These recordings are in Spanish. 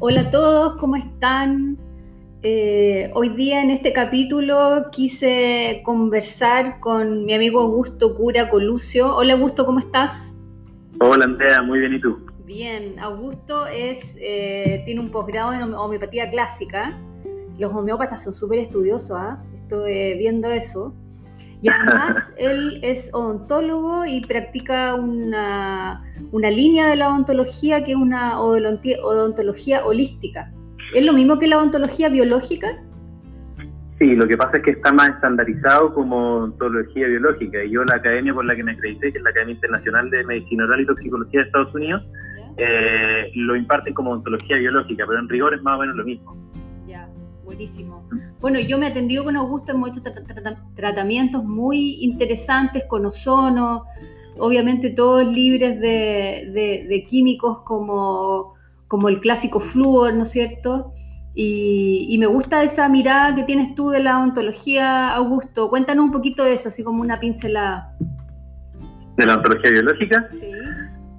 Hola a todos, ¿cómo están? Eh, hoy día en este capítulo quise conversar con mi amigo Augusto Cura Colucio. Hola Augusto, ¿cómo estás? Hola Andrea, muy bien, ¿y tú? Bien, Augusto es, eh, tiene un posgrado en homeopatía clásica. Los homeópatas son súper estudiosos, ¿ah? estoy viendo eso. Y además él es odontólogo y practica una, una línea de la odontología que es una odontología holística. ¿Es lo mismo que la odontología biológica? Sí, lo que pasa es que está más estandarizado como odontología biológica. Y yo la academia por la que me acredité, que es la Academia Internacional de Medicina Oral y Toxicología de Estados Unidos, eh, lo imparten como odontología biológica, pero en rigor es más o menos lo mismo. Buenísimo. Bueno, yo me he atendido con Augusto, hemos hecho tratamientos muy interesantes con ozono, obviamente todos libres de, químicos como, como, el clásico flúor, ¿no es cierto? Y, me gusta esa mirada que tienes tú de la ontología, Augusto. Cuéntanos un poquito de eso, así como una pincelada. ¿De la ontología biológica? Sí.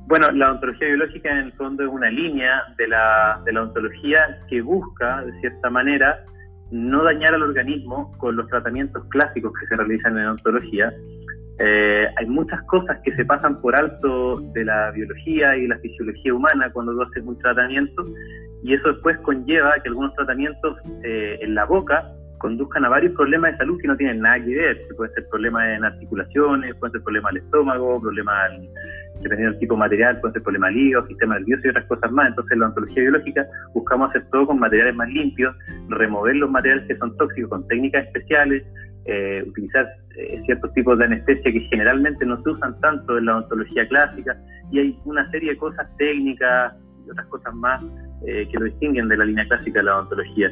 Bueno, la ontología biológica en el fondo es una línea de la, de la ontología que busca, de cierta manera, no dañar al organismo con los tratamientos clásicos que se realizan en ontología. Eh, hay muchas cosas que se pasan por alto de la biología y la fisiología humana cuando tú haces un tratamiento y eso después conlleva que algunos tratamientos eh, en la boca conduzcan a varios problemas de salud que no tienen nada que ver. Puede ser problemas en articulaciones, puede ser problemas al estómago, problemas dependiendo del tipo de material, puede ser hígado, sistema nervioso y otras cosas más. Entonces, en la ontología biológica buscamos hacer todo con materiales más limpios, remover los materiales que son tóxicos con técnicas especiales, eh, utilizar eh, ciertos tipos de anestesia que generalmente no se usan tanto en la ontología clásica y hay una serie de cosas técnicas y otras cosas más eh, que lo distinguen de la línea clásica de la odontología.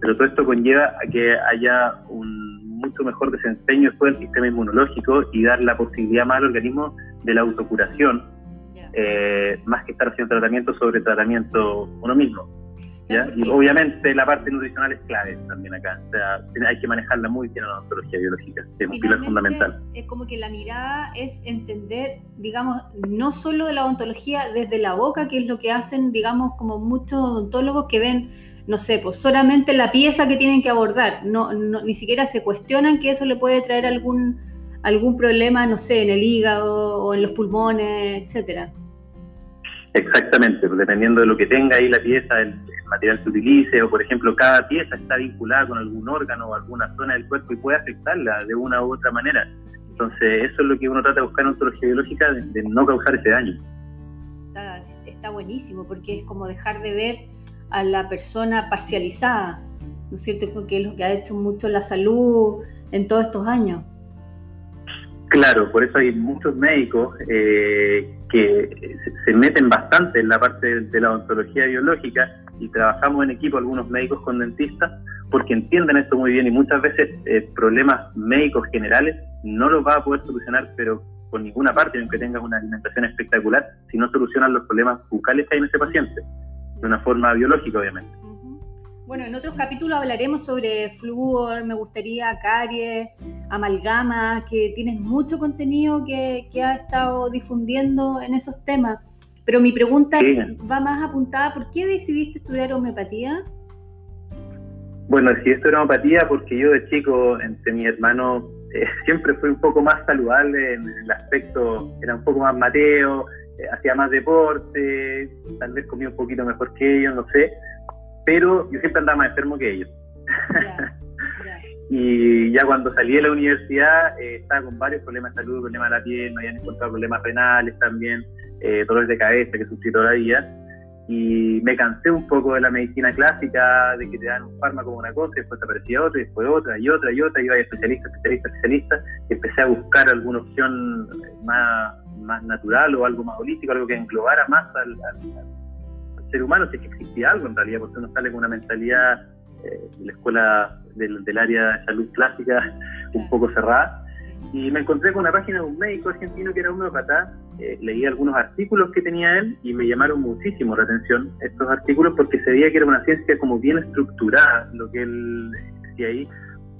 Pero todo esto conlleva a que haya un mucho mejor desempeño después del sistema inmunológico y dar la posibilidad más al organismo de la autocuración, eh, más que estar haciendo tratamiento sobre tratamiento uno mismo. Y obviamente la parte nutricional es clave también acá. O sea, hay que manejarla muy bien en la odontología biológica. Es un pilar fundamental. Es como que la mirada es entender, digamos, no solo de la odontología desde la boca, que es lo que hacen, digamos, como muchos odontólogos que ven, no sé, pues solamente la pieza que tienen que abordar. No, ni siquiera se cuestionan que eso le puede traer algún, algún problema, no sé, en el hígado o en los pulmones, etcétera. Exactamente, dependiendo de lo que tenga ahí la pieza, el, material se utilice, o por ejemplo, cada pieza está vinculada con algún órgano o alguna zona del cuerpo y puede afectarla de una u otra manera. Entonces, eso es lo que uno trata de buscar en ontología biológica, de, no causar ese daño. Está, está, buenísimo, porque es como dejar de ver a la persona parcializada, ¿no es cierto? Que es lo que ha hecho mucho la salud en todos estos años. Claro, por eso hay muchos médicos eh, que se meten bastante en la parte de la odontología biológica y trabajamos en equipo algunos médicos con dentistas porque entienden esto muy bien y muchas veces eh, problemas médicos generales no los va a poder solucionar, pero por ninguna parte, aunque tengas una alimentación espectacular, si no solucionan los problemas bucales que hay en ese paciente, de una forma biológica, obviamente. Bueno, en otros capítulos hablaremos sobre flúor, me gustaría caries, amalgama, que tienes mucho contenido que, que ha estado difundiendo en esos temas. Pero mi pregunta va más apuntada, ¿por qué decidiste estudiar homeopatía? Bueno, decidí estudiar homeopatía porque yo de chico, entre mi hermano, eh, siempre fui un poco más saludable en el aspecto, era un poco más mateo, eh, hacía más deporte, tal vez comía un poquito mejor que ellos, no sé, pero yo siempre andaba más enfermo que ellos. y ya cuando salí de la universidad eh, estaba con varios problemas de salud, problemas de la piel, me habían encontrado problemas renales también, eh, dolores de cabeza que sufrí todavía. Y me cansé un poco de la medicina clásica, de que te dan un fármaco una cosa, y después te aparecía otro, y después otra, y otra, y otra, y iba a especialista, especialista, especialista, y empecé a buscar alguna opción más, más natural o algo más holístico, algo que englobara más al, ser humano, si es que existía algo en realidad, porque uno sale con una mentalidad eh, la escuela del, del área de salud clásica un poco cerrada y me encontré con una página de un médico argentino que era homeópata, eh, leí algunos artículos que tenía él y me llamaron muchísimo la atención estos artículos porque se veía que era una ciencia como bien estructurada, lo que él decía ahí,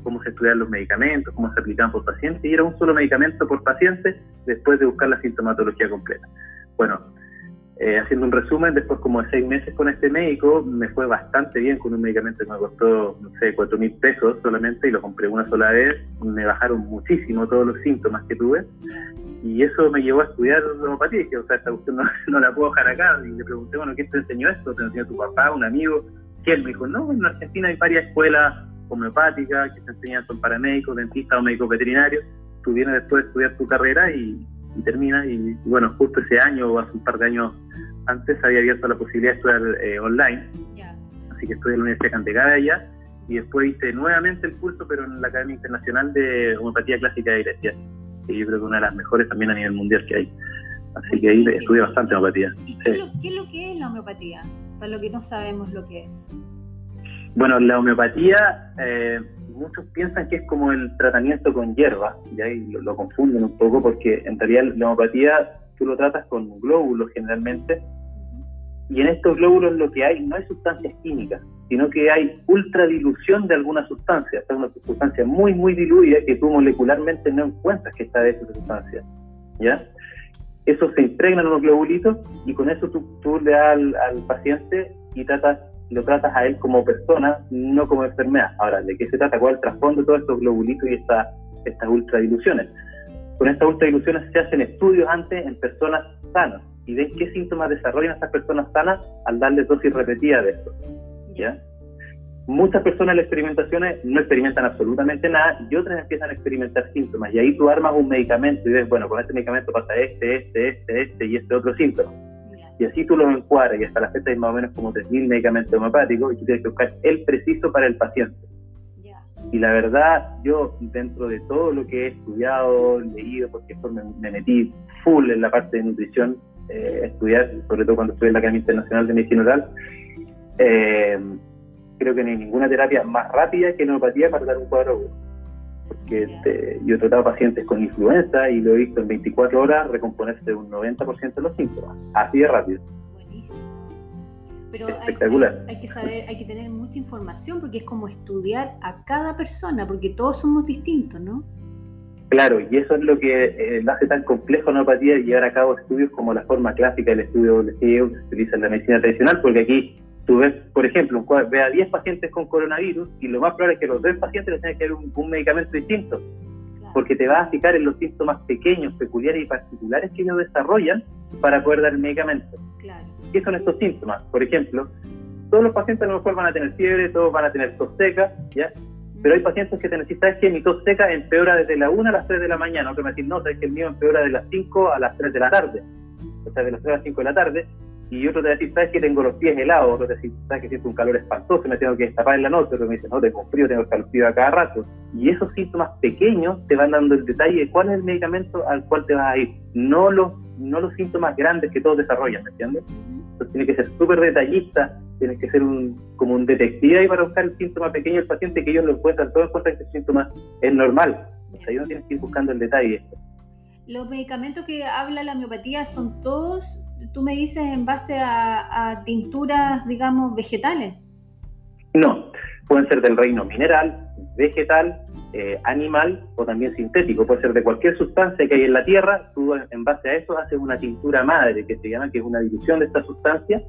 cómo se estudiaban los medicamentos, cómo se aplicaban por paciente, y era un solo medicamento por paciente después de buscar la sintomatología completa. Bueno, eh, haciendo un resumen, después como seis meses con este médico, me fue bastante bien con un medicamento que me costó, no sé, cuatro mil pesos solamente y lo compré una sola vez. Me bajaron muchísimo todos los síntomas que tuve y eso me llevó a estudiar homeopatía. Dije, o sea, esta cuestión no, la puedo dejar acá. Y le pregunté, bueno, ¿quién te enseñó esto? ¿Te enseñó tu papá, un amigo? ¿Quién? Me dijo, no, en Argentina hay varias escuelas homeopáticas que te enseñan, son paramédicos, dentistas o médicos veterinarios. Tú vienes después de estudiar tu carrera y, termina y, bueno, justo ese año o hace un par de años antes había abierto la posibilidad de estudiar eh, online. Así que estudié en la Universidad de Cantecada allá y después hice nuevamente el curso, pero en la Academia Internacional de Homeopatía Clásica de Grecia, que yo creo que es una de las mejores también a nivel mundial que hay. Así que ahí estudié bastante homeopatía. ¿Y qué, es lo, que es la homeopatía? Para lo que no sabemos lo que es. Bueno, la homeopatía, eh, muchos piensan que es como el tratamiento con hierba, y ahí lo, confunden un poco porque en realidad la homeopatía tú lo tratas con glóbulos generalmente, y en estos glóbulos lo que hay no es sustancias químicas, sino que hay ultradilución de alguna sustancia, o una sustancia muy, muy diluida que tú molecularmente no encuentras que está de esa sustancia. ¿ya? Eso se impregna en unos globulitos y con eso tú, tú le das al, al, paciente y tratas, lo tratas a él como persona, no como enfermedad. Ahora, ¿de qué se trata? ¿Cuál es el trasfondo de todos estos globulitos y esta, estas ultradiluciones? Con estas ultradiluciones se hacen estudios antes en personas sanas y ven qué síntomas desarrollan estas personas sanas al darle dosis repetidas de esto. ¿ya? Muchas personas en las experimentaciones no experimentan absolutamente nada y otras empiezan a experimentar síntomas. Y ahí tú armas un medicamento y ves, bueno, con este medicamento pasa este, este, este, este y este otro síntoma. Y así tú los encuadras y hasta la fecha hay más o menos como 3.000 medicamentos homeopáticos y tú tienes que buscar el preciso para el paciente. Y la verdad, yo dentro de todo lo que he estudiado, leído, porque me, me metí full en la parte de nutrición, eh, estudiar, sobre todo cuando estudié en la Academia Internacional de Medicina Oral, eh, creo que no hay ninguna terapia más rápida que la homeopatía para dar un cuadro agudo. Porque este, yo he tratado pacientes con influenza y lo he visto en 24 horas recomponerse un 90% de los síntomas, así de rápido. Buenísimo. Pero Espectacular. Hay, que saber, hay que tener mucha información porque es como estudiar a cada persona, porque todos somos distintos, ¿no? Claro, y eso es lo que eh, hace tan complejo la homeopatía llevar a cabo estudios como la forma clásica del estudio que se utiliza en la medicina tradicional, porque aquí tú ves, por ejemplo, ve a 10 pacientes con coronavirus y lo más probable es que los 10 pacientes les tengan que dar un, medicamento distinto, porque te vas a fijar en los síntomas pequeños, peculiares y particulares que ellos desarrollan para poder dar el medicamento. ¿Qué son estos síntomas? Por ejemplo, todos los pacientes a lo mejor van a tener fiebre, todos van a tener tos seca, ¿ya? Pero hay pacientes que te necesitan, es que mi tos seca empeora desde la 1 a las 3 de la mañana. Otro me dice, no, sabes que el mío empeora de las 5 a las 3 de la tarde. O sea, de las 3 a las 5 de la tarde. Y otro te dice, sabes que tengo los pies helados. Otro te dice, sabes que siento un calor espantoso, me tengo que destapar en la noche. Otro me dice, no, tengo frío, tengo frío a cada rato. Y esos síntomas pequeños te van dando el detalle de cuál es el medicamento al cual te vas a ir. No los, no los síntomas grandes que todos desarrollan, ¿me entiendes? Entonces tiene que ser súper detallista tienes que ser un, como un detective ahí para buscar el síntoma pequeño del paciente que ellos lo encuentran, todos encuentran que el síntoma es normal. O sea, ahí no tienes que ir buscando el detalle. Los medicamentos que habla la miopatía son todos, tú me dices, en base a, tinturas, digamos, vegetales. No, pueden ser del reino mineral, vegetal, eh, animal o también sintético. Puede ser de cualquier sustancia que hay en la tierra. Tú, en base a eso, haces una tintura madre, que se llama, que es una dilución de esta sustancia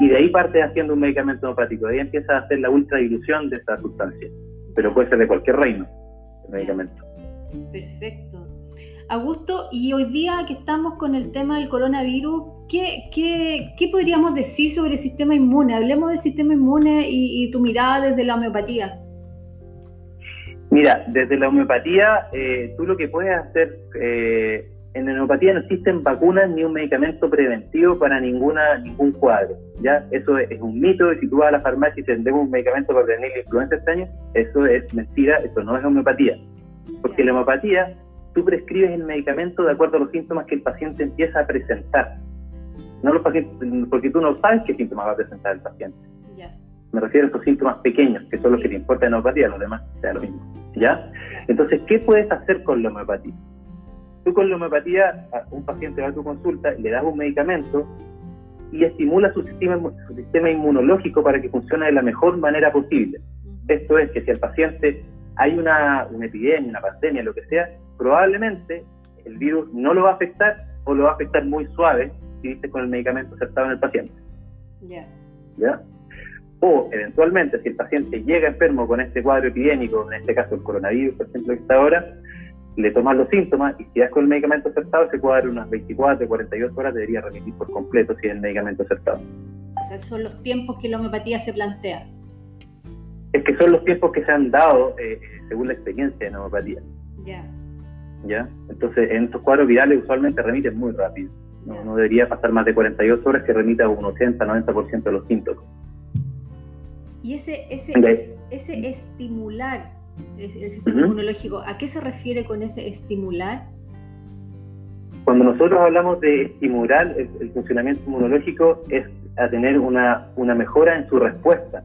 y de ahí parte haciendo un medicamento homeopático, de ahí empieza a hacer la ultradilución de esta sustancia, pero puede ser de cualquier reino el medicamento. Perfecto. Augusto, y hoy día que estamos con el tema del coronavirus, ¿qué, qué, qué podríamos decir sobre el sistema inmune? Hablemos del sistema inmune y, tu mirada desde la homeopatía. Mira, desde la homeopatía, eh, tú lo que puedes hacer eh, en la homeopatía no existen vacunas ni un medicamento preventivo para ninguna ningún cuadro. ¿ya? Eso es, un mito y si tú vas a la farmacia y te vendemos un medicamento para prevenir la influenza este año, eso es mentira, eso no es homeopatía. Porque la homeopatía, tú prescribes el medicamento de acuerdo a los síntomas que el paciente empieza a presentar. No los pacientes, porque tú no sabes qué síntomas va a presentar el paciente. Me refiero a esos síntomas pequeños, que son los que te importan en la homeopatía, los demás sea lo mismo. ¿ya? Entonces, ¿qué puedes hacer con la homeopatía? Tú con la homeopatía, un paciente va a tu consulta, le das un medicamento y estimula su sistema, su sistema inmunológico para que funcione de la mejor manera posible. Esto es que si al paciente hay una, una epidemia, una pandemia, lo que sea, probablemente el virus no lo va a afectar o lo va a afectar muy suave si diste con el medicamento acertado en el paciente. ¿Ya? O eventualmente, si el paciente llega enfermo con este cuadro epidémico, en este caso el coronavirus, por ejemplo, que está ahora, le tomas los síntomas y si das con el medicamento acertado, ese cuadro unas 24, 48 horas debería remitir por completo si es el medicamento acertado. O sea, son los tiempos que la homeopatía se plantea. Es que son los tiempos que se han dado eh, según la experiencia de la homeopatía. Ya. ¿Ya? Entonces, en estos cuadros virales usualmente remiten muy rápido. No, debería pasar más de 48 horas que remita un 80-90% de los síntomas. Y ese, ese, ese estimular el sistema inmunológico, ¿a qué se refiere con ese estimular? Cuando nosotros hablamos de estimular el, funcionamiento inmunológico es a tener una, una mejora en su respuesta.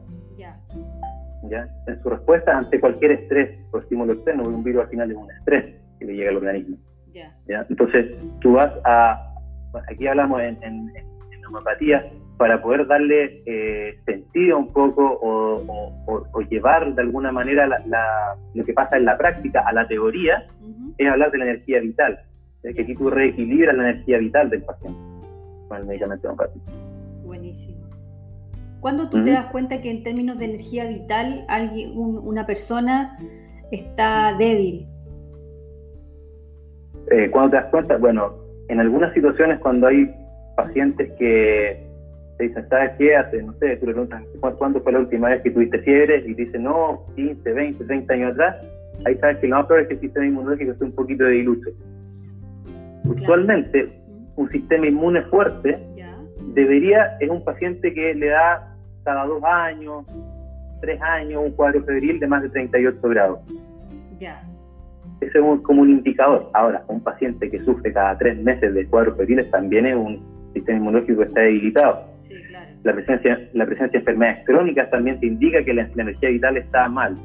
Ya. En su respuesta ante cualquier estrés o estímulo externo, un virus al final es un estrés que le llega al organismo. Ya. Entonces, tú vas a, aquí hablamos en, en, en homeopatía, para poder darle eh, sentido un poco o, llevar de alguna manera lo que pasa en la práctica a la teoría, es hablar de la energía vital. Es que aquí tú reequilibras la energía vital del paciente con el medicamento homeopático. Buenísimo. ¿Cuándo tú te das cuenta que en términos de energía vital alguien, una persona está débil? Eh, ¿Cuándo te das cuenta? Bueno, en algunas situaciones cuando hay pacientes que te dicen, ¿sabes qué? Hace, no sé, tú le preguntas, ¿cuándo fue la última vez que tuviste fiebre? Y dice, no, 15, 20, 30 años atrás. Ahí sabes que lo más probable es que el sistema inmunológico esté un poquito de diluso. Usualmente, un sistema inmune fuerte debería, es un paciente que le da cada dos años, tres años, un cuadro febril de más de 38 grados. Ya. Ese es como un indicador. Ahora, un paciente que sufre cada tres meses de cuadros febriles también es un sistema inmunológico que está debilitado la presencia, la presencia de enfermedades crónicas también te indica que la, energía vital está mal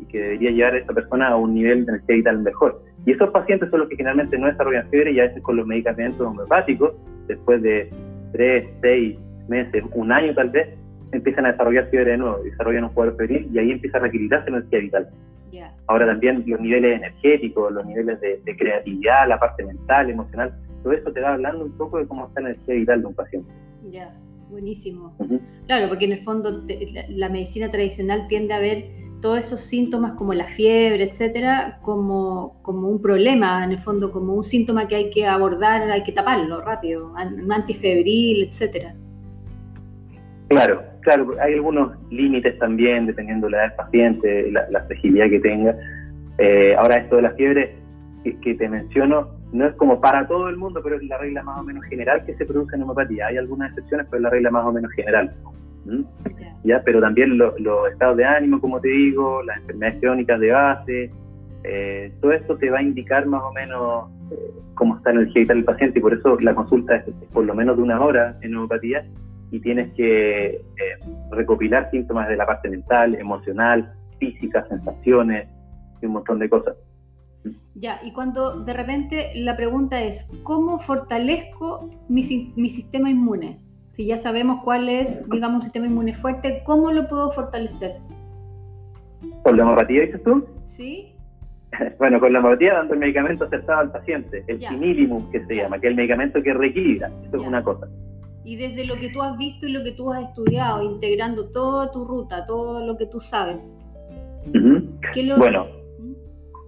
y que debería llevar a esa persona a un nivel de energía vital mejor. Y esos pacientes son los que generalmente no desarrollan fiebre y a veces con los medicamentos homeopáticos, después de tres, seis meses, un año tal vez, empiezan a desarrollar fiebre de nuevo, desarrollan un cuadro febril y ahí empieza a reequilibrarse la energía vital. Ahora también los niveles energéticos, los niveles de, de, creatividad, la parte mental, emocional, todo eso te va hablando un poco de cómo está la energía vital de un paciente. Ya buenísimo. Claro, porque en el fondo la, medicina tradicional tiende a ver todos esos síntomas como la fiebre, etcétera, como, como un problema, en el fondo, como un síntoma que hay que abordar, hay que taparlo rápido, un antifebril, etcétera. Claro, claro, hay algunos límites también, dependiendo de la edad del paciente, la, la fragilidad que tenga. Eh, ahora, esto de la fiebre que te menciono, no es como para todo el mundo, pero es la regla más o menos general que se produce en homeopatía. Hay algunas excepciones, pero es la regla más o menos general. ¿Ya? Pero también los estados de ánimo, como te digo, las enfermedades crónicas de base, eh, todo esto te va a indicar más o menos eh, cómo está vital del paciente y por eso la consulta es, por lo menos de una hora en homeopatía y tienes que eh, recopilar síntomas de la parte mental, emocional, física, sensaciones y un montón de cosas. Ya, y cuando de repente la pregunta es, ¿cómo fortalezco mi, sistema inmune? Si ya sabemos cuál es, digamos, un sistema inmune fuerte, ¿cómo lo puedo fortalecer? ¿Con la homeopatía dices tú? Sí. bueno, con la homeopatía dando el medicamento acertado al paciente, el similimum que se llama, que es el medicamento que reequilibra, eso es una cosa. Y desde lo que tú has visto y lo que tú has estudiado, integrando toda tu ruta, todo lo que tú sabes. bueno,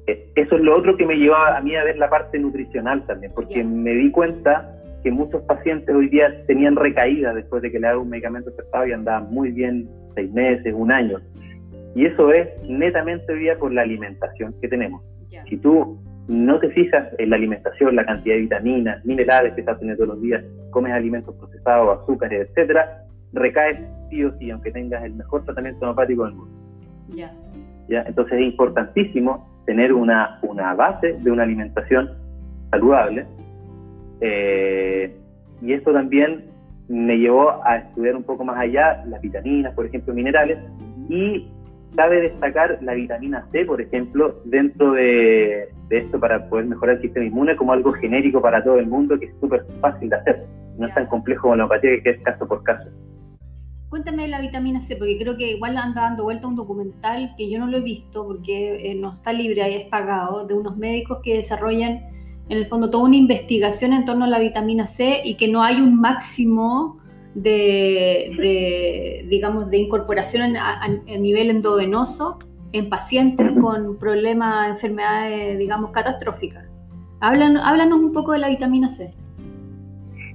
eh, eso es lo otro que me llevaba a mí a ver la parte nutricional también, porque me di cuenta que muchos pacientes hoy día tenían recaídas después de que le hago un medicamento acertado y andaban muy bien seis meses, un año. Y eso es netamente hoy día por la alimentación que tenemos. Si tú no te fijas en la alimentación, la cantidad de vitaminas, minerales que estás teniendo todos los días, comes alimentos procesados, azúcares, etcétera, recaes sí o sí, aunque tengas el mejor tratamiento homeopático del mundo. ¿Ya? Entonces es importantísimo tener una, una base de una alimentación saludable. Eh, y esto también me llevó a estudiar un poco más allá las vitaminas, por ejemplo, minerales, y cabe destacar la vitamina C, por ejemplo, dentro de, esto para poder mejorar el sistema inmune como algo genérico para todo el mundo que es súper fácil de hacer. No es tan complejo como la homeopatía que es caso por caso. Cuéntame de la vitamina C, porque creo que igual anda dando vuelta un documental que yo no lo he visto porque eh, no está libre, ahí es pagado, de unos médicos que desarrollan en el fondo toda una investigación en torno a la vitamina C y que no hay un máximo de, digamos, de incorporación a, nivel endovenoso en pacientes con problemas, enfermedades, digamos, catastróficas. háblanos un poco de la vitamina C.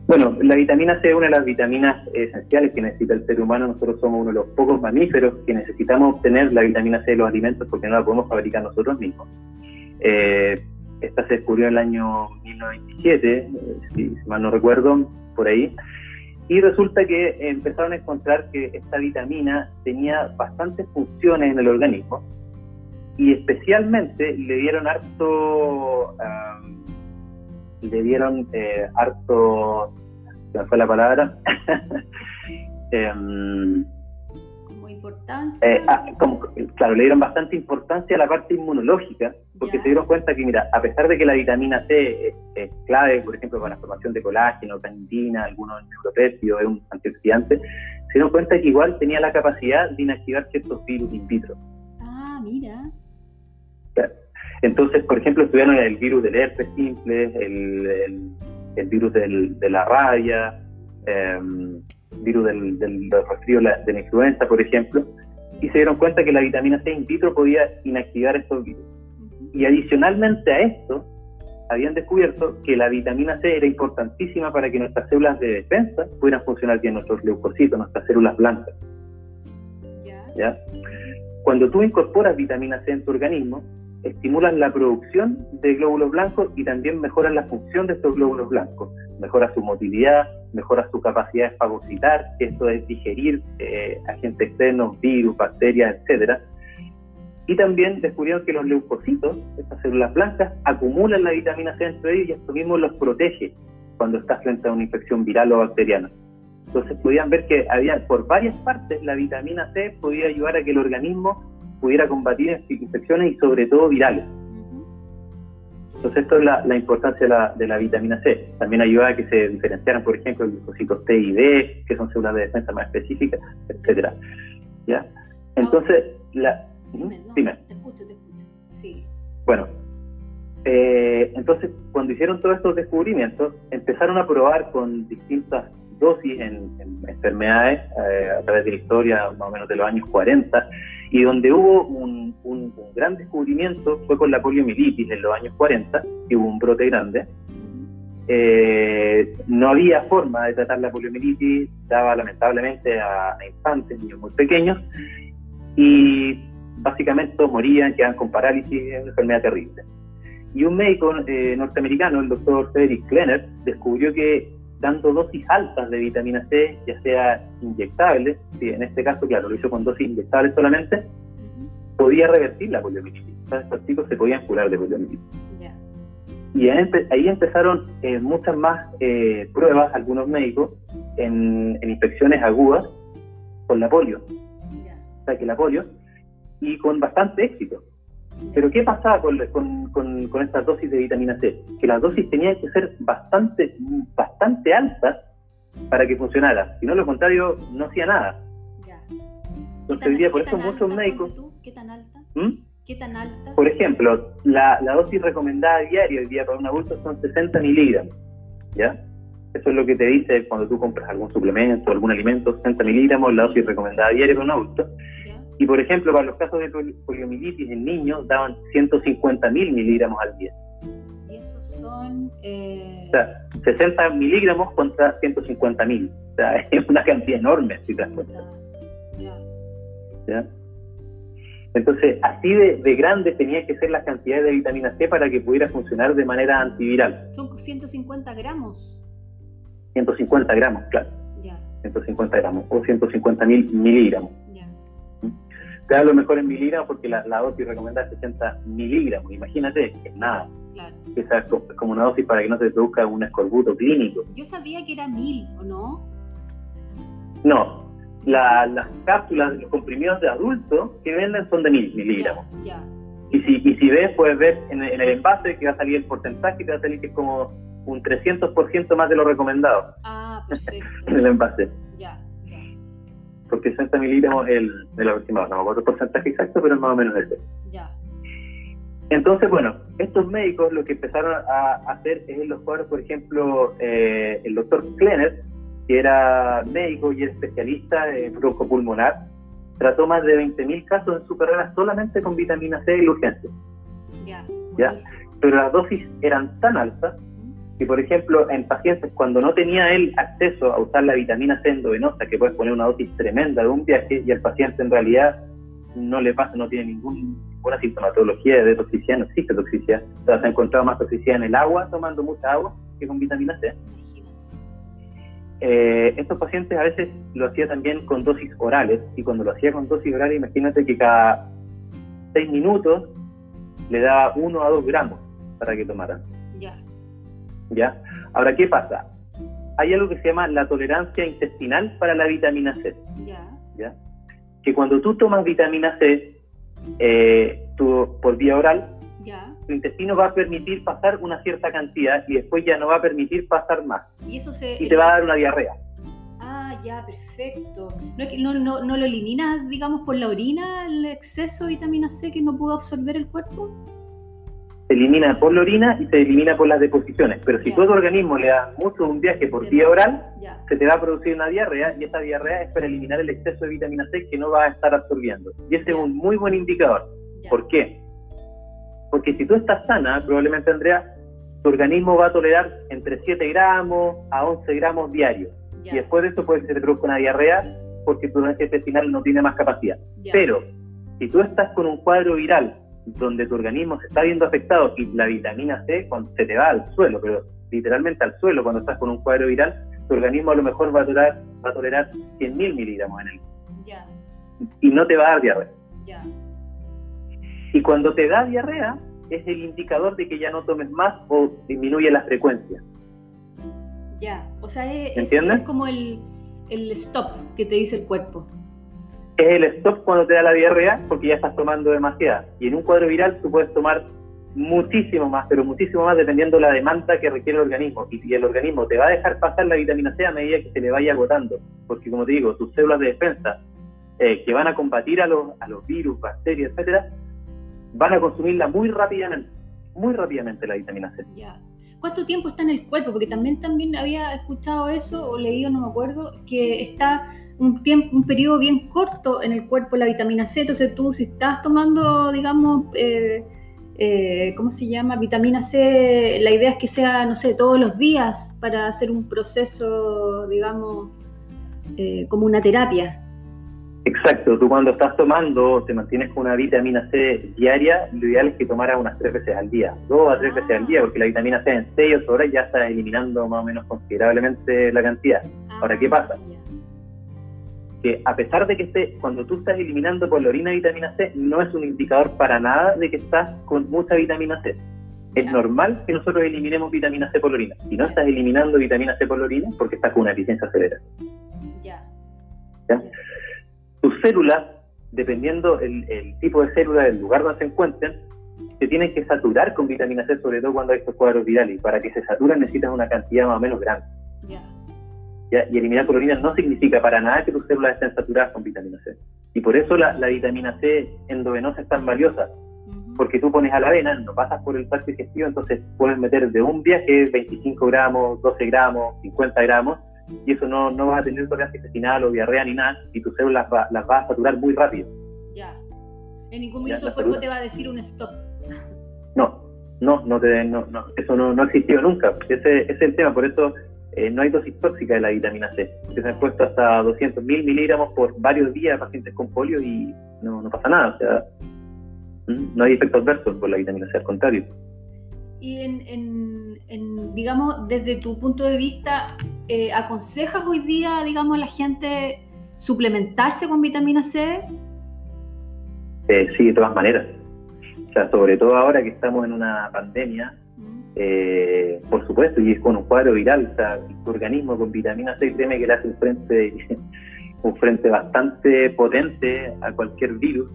Bueno, la vitamina C es una de las vitaminas esenciales que necesita el ser humano. Nosotros somos uno de los pocos mamíferos que necesitamos obtener la vitamina C de los alimentos porque no la podemos fabricar nosotros mismos. Eh, esta se descubrió en el año 1927, eh, si mal no recuerdo, por ahí. Y resulta que empezaron a encontrar que esta vitamina tenía bastantes funciones en el organismo y especialmente le dieron harto, le dieron eh, harto, ¿qué fue la palabra? Como importancia. Eh, ah, claro, le dieron bastante importancia a la parte inmunológica, porque se dieron cuenta que, mira, a pesar de que la vitamina C es, clave, por ejemplo, para la formación de colágeno, cantina, algunos neuropéptidos, es un antioxidante, se dieron cuenta que igual tenía la capacidad de inactivar ciertos virus in vitro. Ah, mira. Entonces, por ejemplo, estudiaron el virus del herpes simple, el, virus de la rabia, eh, virus del, del, resfrío de la influenza, por ejemplo, y se dieron cuenta que la vitamina C in vitro podía inactivar estos virus. Y adicionalmente a esto, habían descubierto que la vitamina C era importantísima para que nuestras células de defensa pudieran funcionar bien, nuestros leucocitos, nuestras células blancas. ¿Ya? Cuando tú incorporas vitamina C en tu organismo, estimulan la producción de glóbulos blancos y también mejoran la función de estos glóbulos blancos. Mejora su motilidad, mejora su capacidad de fagocitar, que esto es digerir eh, agentes externos, virus, bacterias, etcétera. Y también descubrieron que los leucocitos, estas células blancas, acumulan la vitamina C dentro de ellos y esto mismo los protege cuando estás frente a una infección viral o bacteriana. Entonces podían ver que había por varias partes la vitamina C podía ayudar a que el organismo pudiera combatir infecciones y sobre todo virales. Entonces esto es la, importancia de la, vitamina C. También ayuda a que se diferenciaran, por ejemplo, los leucocitos T y D, que son células de defensa más específicas, etcétera. ¿Ya? Entonces, la... Dime, Dime. Te escucho, te escucho. Sí. Bueno, eh, entonces cuando hicieron todos estos descubrimientos, empezaron a probar con distintas dosis en, enfermedades eh, a través de la historia más o menos de los años 40 y donde hubo un, gran descubrimiento fue con la poliomielitis en los años 40, que hubo un brote grande. Eh, no había forma de tratar la poliomielitis, daba lamentablemente a, infantes, niños muy pequeños, y básicamente morían, quedaban con parálisis, una enfermedad terrible. Y un médico eh, norteamericano, el doctor Frederick Klenner, descubrió que dando dosis altas de vitamina C, ya sea inyectable, si en este caso, claro, lo hizo con dosis inyectables solamente, podía revertir la poliomielitis. estos chicos se podían curar de poliomielitis. Y ahí empezaron eh, muchas más eh, pruebas, algunos médicos, en, infecciones agudas con la polio. O sea, que la polio, y con bastante éxito. Pero ¿qué pasaba con, con, estas dosis de vitamina C? Que las dosis tenían que ser bastante, bastante altas para que funcionara. Si no, lo contrario, no hacía nada. Entonces, hoy día, por eso muchos médicos... ¿Qué tan alta? ¿Mm? ¿Qué tan alta? Por ejemplo, la, dosis recomendada diaria hoy día para un adulto son 60 miligramos. ¿Ya? Eso es lo que te dice cuando tú compras algún suplemento, algún alimento, 60 miligramos, la dosis recomendada diaria para un adulto. Y por ejemplo, para los casos de poliomielitis en niños daban 150 mil miligramos al día. Y esos son... Eh... O sea, 60 miligramos contra 150 mil. O sea, es una cantidad enorme, si te das cuenta. Ya. Entonces, así de, de, grande tenía que ser la cantidad de vitamina C para que pudiera funcionar de manera antiviral. ¿Son 150 gramos? 150 gramos, claro. Ya. 150 gramos o 150 mil miligramos te da lo mejor en miligramos porque la, dosis recomendada es 60 miligramos. Imagínate, es nada. Claro. Esa es como una dosis para que no se produzca un escorbuto clínico. Yo sabía que era mil, ¿o no? No, las cápsulas, los comprimidos de adultos que venden son de mil miligramos. Ya, Y, si, y si ves, puedes ver en, el envase que va a salir el porcentaje, te va a salir que es como un 300% más de lo recomendado. Ah, perfecto. en el envase. Ya porque 60 miligramos es el, el aproximado, no me acuerdo el porcentaje exacto, pero es más o menos ese. Ya. Entonces, bueno, estos médicos lo que empezaron a hacer es en los cuadros, por ejemplo, eh, el doctor Klenner, que era médico y especialista en broncopulmonar, trató más de 20.000 casos en su carrera solamente con vitamina C y urgencia. ¿Ya? Pero las dosis eran tan altas que, por ejemplo, en pacientes cuando no tenía él acceso a usar la vitamina C endovenosa, que puede poner una dosis tremenda de un viaje, y el paciente en realidad no le pasa, no tiene ningún, ninguna sintomatología de toxicidad, no existe toxicidad. O sea, se ha encontrado más toxicidad en el agua, tomando mucha agua, que con vitamina C. Eh, estos pacientes a veces lo hacía también con dosis orales y cuando lo hacía con dosis orales, imagínate que cada seis minutos le da uno a dos gramos para que tomaran. Ya. Ahora, ¿qué pasa? Hay algo que se llama la tolerancia intestinal para la vitamina C. Ya. ¿Ya? Que cuando tú tomas vitamina C eh, por vía oral, tu intestino va a permitir pasar una cierta cantidad y después ya no va a permitir pasar más. Y, eso se, y te va a dar una diarrea. Ah, ya, perfecto. ¿No, no, no lo elimina, digamos, por la orina el exceso de vitamina C que no pudo absorber el cuerpo? Se elimina por la orina y se elimina por las deposiciones. Pero si todo tu organismo le da mucho un viaje por vía oral, se te va a producir una diarrea y esa diarrea es para eliminar el exceso de vitamina C que no va a estar absorbiendo. Y ese es un muy buen indicador. ¿Por qué? Porque si tú estás sana, probablemente Andrea, tu organismo va a tolerar entre 7 gramos a 11 gramos diarios. Y después de eso puede que se te produzca una diarrea porque tu intestinal no tiene más capacidad. Pero si tú estás con un cuadro viral donde tu organismo se está viendo afectado y la vitamina C cuando se te va al suelo, pero literalmente al suelo cuando estás con un cuadro viral, tu organismo a lo mejor va a tolerar, va a tolerar 100.000 miligramos en él. Y no te va a dar diarrea. Y cuando te da diarrea, es el indicador de que ya no tomes más o disminuye la frecuencia. Ya, o sea, es, es como el, el, stop que te dice el cuerpo. Es el stop cuando te da la diarrea porque ya estás tomando demasiada. Y en un cuadro viral tú puedes tomar muchísimo más, pero muchísimo más dependiendo de la demanda que requiere el organismo. Y el organismo te va a dejar pasar la vitamina C a medida que se le vaya agotando. Porque como te digo, tus células de defensa eh, que van a combatir a los, a los virus, bacterias, etcétera, van a consumirla muy rápidamente, muy rápidamente la vitamina C. Ya. ¿Cuánto tiempo está en el cuerpo? Porque también, también había escuchado eso o leído, no me acuerdo, que está un tiempo, un periodo bien corto en el cuerpo la vitamina C. Entonces tú si estás tomando, digamos, eh, eh, ¿cómo se llama? Vitamina C, la idea es que sea, no sé, todos los días para hacer un proceso, digamos, eh, como una terapia. Exacto, tú cuando estás tomando, te mantienes con una vitamina C diaria, lo ideal es que tomaras unas tres veces al día, dos a tres veces al día, porque la vitamina C en 6 o horas ya está eliminando más o menos considerablemente la cantidad. Ahora, ¿qué ah, pasa? Que a pesar de que esté, cuando tú estás eliminando por la orina vitamina C, no es un indicador para nada de que estás con mucha vitamina C. Es normal que nosotros eliminemos vitamina C por la orina. Si no estás eliminando vitamina C por la orina, porque estás con una eficiencia severa. Ya. ¿Ya? tus células, dependiendo el, tipo de célula del lugar donde se encuentren, se tienen que saturar con vitamina C, sobre todo cuando hay estos cuadros virales. Y para que se saturen necesitas una cantidad más o menos grande. Y eliminar clorina no significa para nada que tus células estén saturadas con vitamina C. Y por eso la, vitamina C endovenosa es tan valiosa. Porque tú pones a la vena, no pasas por el tracto digestivo, entonces puedes meter de un viaje 25 gramos, 12 gramos, 50 gramos, y eso no, no vas a tener tolerancia intestinal o diarrea ni nada, y tus células las vas a saturar muy rápido. Ya. En ningún minuto el cuerpo te va a decir un stop. No, no, no, te, no, no eso no, no ha existido nunca. Ese, ese es el tema, por eso eh, no hay dosis tóxica de la vitamina C. Se han puesto hasta 200 mil miligramos por varios días a pacientes con polio y no, no pasa nada. O sea, no hay efectos adversos por la vitamina C, al contrario. Y en, digamos, desde tu punto de vista, eh, ¿aconsejas hoy día, digamos, a la gente suplementarse con vitamina C? Eh, sí, de todas maneras. O sea, sobre todo ahora que estamos en una pandemia, eh, por supuesto, y es con un cuadro viral, o sea, tu organismo con vitamina C, créeme que le hace un frente, un frente bastante potente a cualquier virus.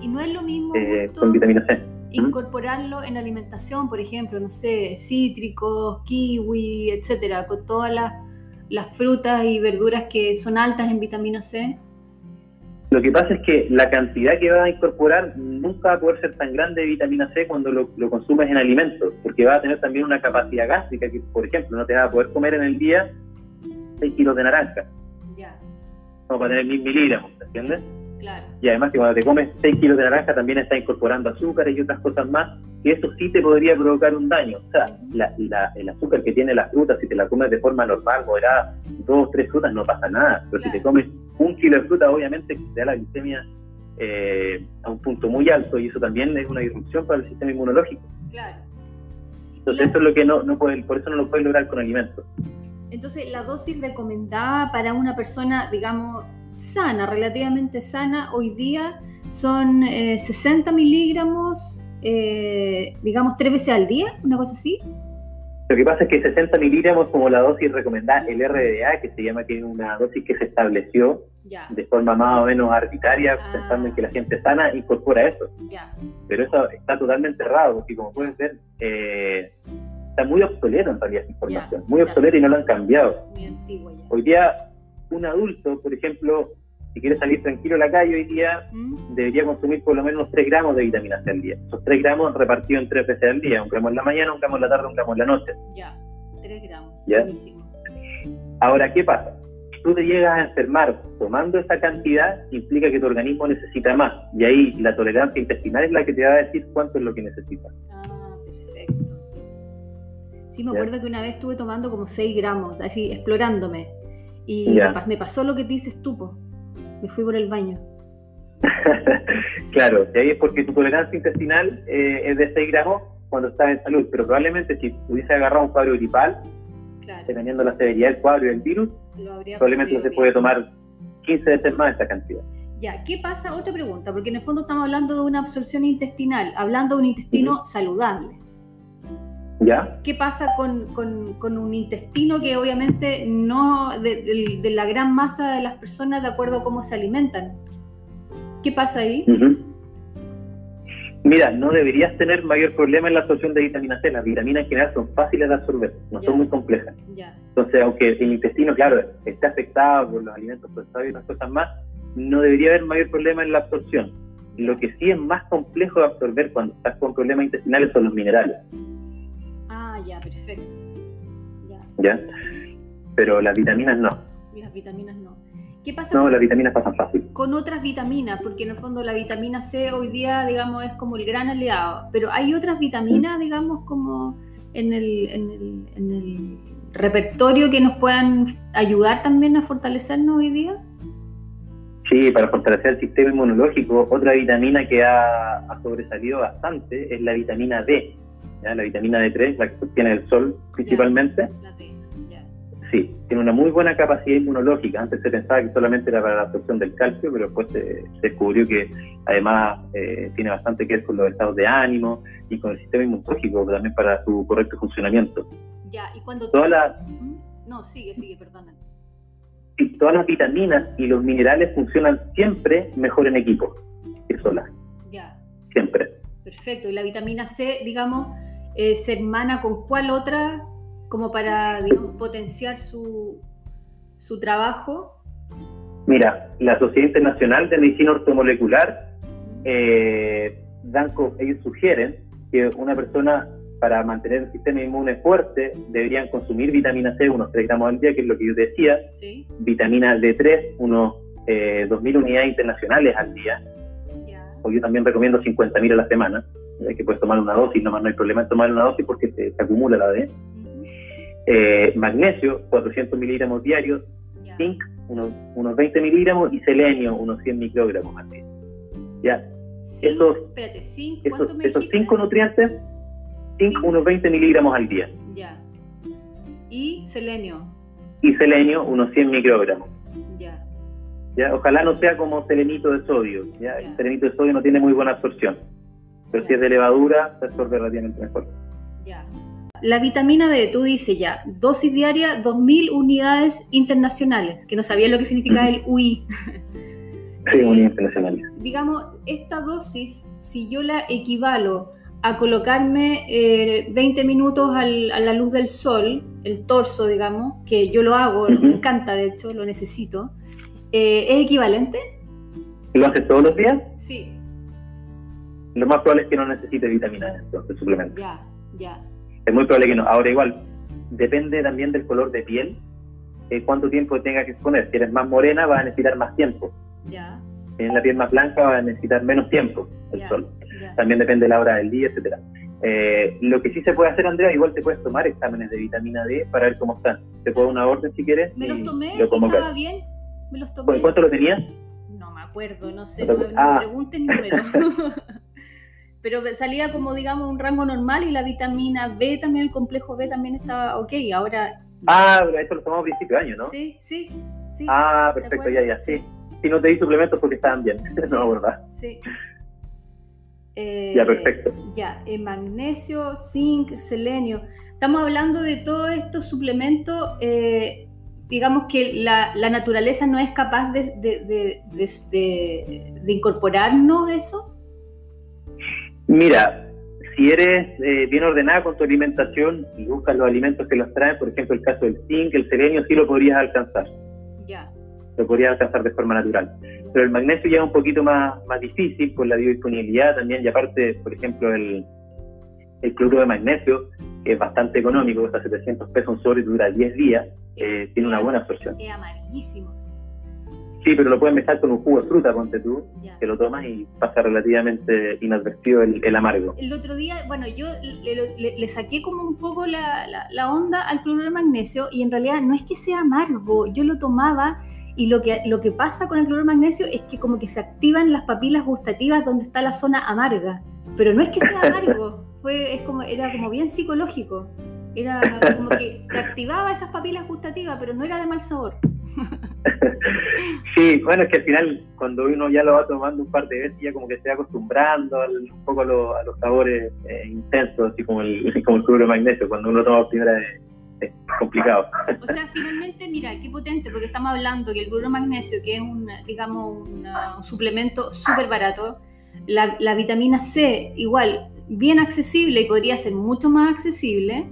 Y no es lo mismo. con vitamina C incorporarlo en alimentación, por ejemplo, no sé, cítricos, kiwi, etcétera, con todas las, frutas y verduras que son altas en vitamina C? Lo que pasa es que la cantidad que va a incorporar nunca va a poder ser tan grande de vitamina C cuando lo, consumes en alimentos, porque va a tener también una capacidad gástrica que, por ejemplo, no te va a poder comer en el día 6 kilos de naranja. Ya. Como para tener mil miligramos, ¿entiendes? Y además que cuando te comes 6 kilos de naranja también está incorporando azúcares y otras cosas más, que eso sí te podría provocar un daño. O sea, el azúcar que tiene la fruta, si te la comes de forma normal, moderada, dos, tres frutas, no pasa nada. Pero si te comes un kilo de fruta, obviamente te da la glicemia eh, a un punto muy alto y eso también es una disrupción para el sistema inmunológico. Claro. Entonces, eso es lo que no, no puede, por eso no lo puedes lograr con alimentos. Entonces, la dosis recomendada para una persona, digamos, sana, relativamente sana, hoy día son 60 eh, miligramos, eh, digamos, tres veces al día, una cosa así. Lo que pasa es que 60 miligramos como la dosis recomendada, el RDA, que se llama que es una dosis que se estableció de forma más o menos arbitraria, ah. pensando en que la gente sana incorpora eso. Pero eso está totalmente errado, porque como pueden ver, eh, está muy obsoleto en realidad esa información, muy obsoleto y no lo han cambiado. Hoy día un adulto, por ejemplo, si quiere salir tranquilo a la calle hoy día, mm. debería consumir por lo menos 3 gramos de vitamina C al día. Esos 3 gramos repartidos en 3 veces al día, un gramo en la mañana, un gramo en la tarde, un gramo en la noche. Ya, 3 gramos. ¿Ya? Ahora, ¿qué pasa? Tú te llegas a enfermar tomando esa cantidad, implica que tu organismo necesita más. Y ahí la tolerancia intestinal es la que te va a decir cuánto es lo que necesitas. Ah, perfecto. Sí, me acuerdo que una vez estuve tomando como 6 gramos, así, explorándome y me, pasó lo que dices tú, me fui por el baño. claro, y ahí es porque tu tolerancia intestinal eh, es de 6 gramos cuando estás en salud, pero probablemente si pudiese agarrar un cuadro gripal, dependiendo de la severidad del cuadro y del virus, probablemente se puede tomar 15 veces más esa cantidad. Ya, ¿qué pasa? Otra pregunta, porque en el fondo estamos hablando de una absorción intestinal, hablando de un intestino saludable. ¿Qué pasa con, un intestino que obviamente no, de, la gran masa de las personas de acuerdo a cómo se alimentan? ¿Qué pasa ahí? Mira, no deberías tener mayor problema en la absorción de vitamina C. Las vitaminas en general son fáciles de absorber, no son muy complejas. Entonces, aunque el intestino, claro, esté afectado por los alimentos procesados y otras cosas más, no debería haber mayor problema en la absorción. Lo que sí es más complejo de absorber cuando estás con problemas intestinales son los minerales ya, perfecto. Ya. Pero las vitaminas no. Las vitaminas no. ¿Qué pasa? No, las vitaminas pasan fácil. Con otras vitaminas, porque en el fondo la vitamina C hoy día, digamos, es como el gran aliado. Pero hay otras vitaminas, digamos, como en el, en el, en el repertorio que nos puedan ayudar también a fortalecernos hoy día. Sí, para fortalecer el sistema inmunológico, otra vitamina que ha, ha sobresalido bastante es la vitamina D la vitamina D3, la que obtiene el sol principalmente. Sí, tiene una muy buena capacidad inmunológica. Antes se pensaba que solamente era para la absorción del calcio, pero después se, descubrió que además eh, tiene bastante que ver con los estados de ánimo y con el sistema inmunológico también para su correcto funcionamiento. Ya, y cuando... Todas las... No, sigue, sigue, perdona. todas las vitaminas y los minerales funcionan siempre mejor en equipo que solas. Ya. Siempre. Perfecto. Y la vitamina C, digamos, eh, se hermana con cuál otra como para digamos, potenciar su, su trabajo? Mira, la Sociedad Internacional de Medicina Ortomolecular, eh, ellos sugieren que una persona para mantener el sistema inmune fuerte deberían consumir vitamina C unos 3 gramos al día, que es lo que yo decía, vitamina D3 unos eh, 2.000 unidades internacionales al día, o yo también recomiendo 50.000 a la semana, que puedes tomar una dosis, nomás no hay problema en tomar una dosis porque se, acumula la D. Eh, magnesio, 400 miligramos diarios, zinc, unos, unos 20 miligramos y selenio, unos 100 microgramos al día. ¿Ya? esos, espérate, esos, esos cinco nutrientes, zinc, unos 20 miligramos al día. Ya. ¿Y selenio? Y selenio, unos 100 microgramos. Ya. ¿Ya? Ojalá no sea como selenito de sodio. ¿ya? El selenito de sodio no tiene muy buena absorción pero si es de levadura, se absorbe relativamente mejor. Ya. La vitamina D, tú dices ya, dosis diaria, 2.000 unidades internacionales, que no sabía lo que significaba el UI. Sí, unidades internacionales. Digamos, esta dosis, si yo la equivalo a colocarme 20 eh, minutos a la luz del sol, el torso, digamos, que yo lo hago, me encanta, de hecho, lo necesito, eh, ¿es equivalente? ¿Lo haces todos los días? Sí. Lo más probable es que no necesites vitamina D, entonces suplemento. Ya, ya. Es muy probable que no. Ahora igual, depende también del color de piel, eh, cuánto tiempo tenga que exponer. Si eres más morena, vas a necesitar más tiempo. Ya. Si tienes la piel más blanca, vas a necesitar menos tiempo el sol. También depende de la hora del día, etcétera. Eh, lo que sí se puede hacer, Andrea, igual te puedes tomar exámenes de vitamina D para ver cómo están. Te puedo dar una orden si quieres. Me los tomé, estaba bien. Me los tomé. ¿Cuánto lo tenías? No me acuerdo, no sé, no, me ah. pregunten número. Pero salía como, digamos, un rango normal y la vitamina B también, el complejo B también estaba ok. Ahora. Ah, pero esto lo tomamos a principio de año, ¿no? Sí, sí. sí ah, perfecto, ya, ya, sí. Si no te di suplementos porque estaban bien, no, ¿verdad? Sí. ya, perfecto. Ya, eh, magnesio, zinc, selenio. Estamos hablando de todos estos suplementos, eh, digamos que la, naturaleza no es capaz de, de, de, incorporarnos eso. Mira, si eres eh, bien ordenada con tu alimentación y buscas los alimentos que los traen, por ejemplo, el caso del zinc, el selenio, sí lo podrías alcanzar. Ya. Lo podrías alcanzar de forma natural pero el magnesio ya es un poquito más, más difícil por la biodisponibilidad también, y aparte, por ejemplo, el, el cloruro de magnesio, que es bastante económico, cuesta 700 pesos un sobre y dura 10 días, eh, tiene una buena absorción. Es amarguísimo. Sí, pero lo puedes mezclar con un jugo de fruta, ponte tú, que lo tomas y pasa relativamente inadvertido el, amargo. El otro día, bueno, yo le, saqué como un poco la, la, la, onda al cloruro de magnesio y en realidad no es que sea amargo, yo lo tomaba y lo que, lo que pasa con el cloruro magnesio es que como que se activan las papilas gustativas donde está la zona amarga. Pero no es que sea amargo, fue, es como, era como bien psicológico. Era como que te activaba esas papilas gustativas, pero no era de mal sabor. Sí, bueno, es que al final, cuando uno ya lo va tomando un par de veces, ya como que se va acostumbrando un poco a, los sabores eh, intensos, así como el, como el cloruro magnesio. Cuando uno toma primera vez, complicado. O sea, finalmente, mira, qué potente, porque estamos hablando que el cloruro magnesio, que es un, digamos, un, suplemento súper barato, la, vitamina C, igual, bien accesible y podría ser mucho más accesible.